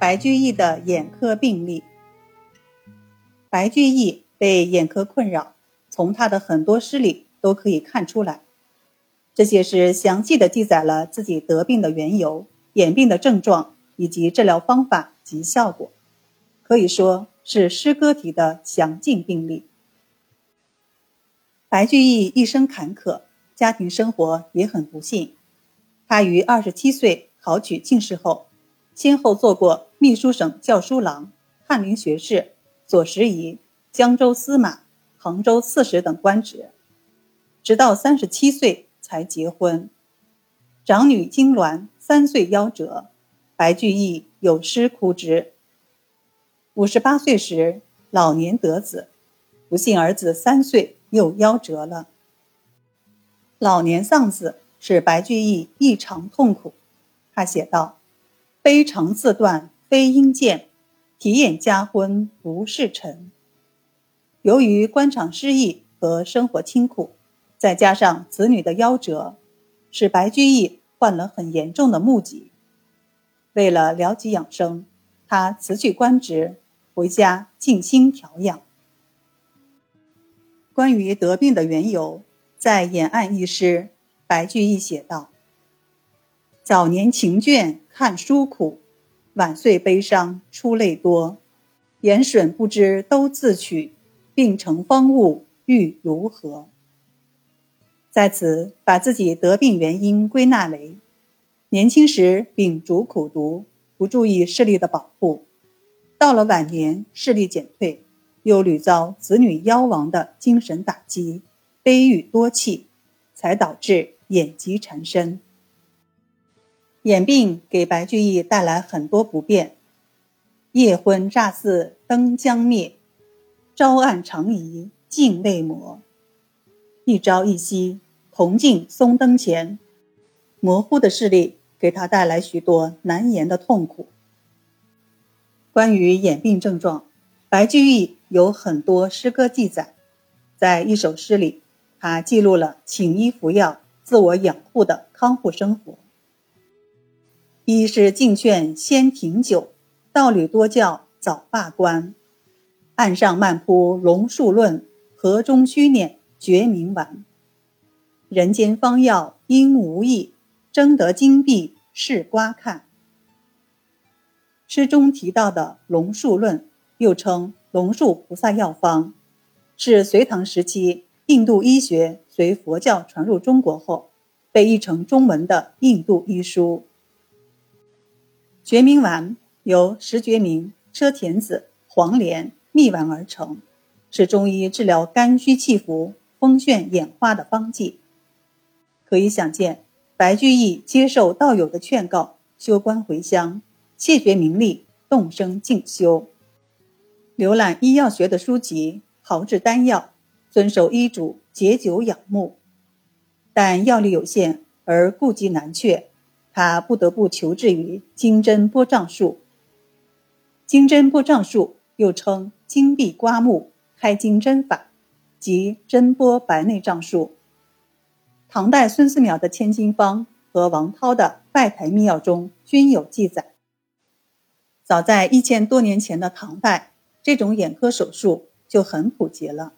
白居易的眼科病例。白居易被眼科困扰，从他的很多诗里都可以看出来。这些诗详细的记载了自己得病的缘由、眼病的症状以及治疗方法及效果，可以说是诗歌体的详尽病例。白居易一生坎坷，家庭生活也很不幸。他于二十七岁考取进士后。先后做过秘书省校书郎、翰林学士、左拾遗、江州司马、杭州刺史等官职，直到三十七岁才结婚。长女金銮三岁夭折，白居易有诗哭之。五十八岁时，老年得子，不幸儿子三岁又夭折了。老年丧子使白居易异常痛苦，他写道。悲肠自断非因见，体验家昏不是臣。由于官场失意和生活清苦，再加上子女的夭折，使白居易患了很严重的目疾。为了疗疾养生，他辞去官职，回家静心调养。关于得病的缘由，在《延案》一诗，白居易写道。早年情倦看书苦，晚岁悲伤出泪多。言损不知都自取，病成方悟欲如何？在此把自己得病原因归纳为：年轻时秉烛苦读，不注意视力的保护；到了晚年视力减退，又屡遭子女夭亡的精神打击，悲郁多气，才导致眼疾缠身。眼病给白居易带来很多不便，夜昏乍似灯将灭，朝暗常疑镜未磨。一朝一夕，铜镜松灯前，模糊的视力给他带来许多难言的痛苦。关于眼病症状，白居易有很多诗歌记载，在一首诗里，他记录了请医服药、自我养护的康复生活。一是敬劝先停酒，道侣多教早罢官。岸上漫铺榕树论，河中虚念决明丸。人间方药应无益，争得金币是瓜看。诗中提到的榕树论，又称榕树菩萨药方，是隋唐时期印度医学随佛教传入中国后，被译成中文的印度医书。决明丸由石决明、车田子、黄连、蜜丸而成，是中医治疗肝虚气浮、风眩眼花的方剂。可以想见，白居易接受道友的劝告，修观回乡，谢绝名利，动身静修，浏览医药学的书籍，炮制丹药，遵守医嘱，解酒养目。但药力有限，而顾及难却。他不得不求治于金针拨杖术。金针拨杖术又称金碧刮目、开金针法，即针拨白内障术。唐代孙思邈的《千金方》和王涛的《拜台秘药》中均有记载。早在一千多年前的唐代，这种眼科手术就很普及了。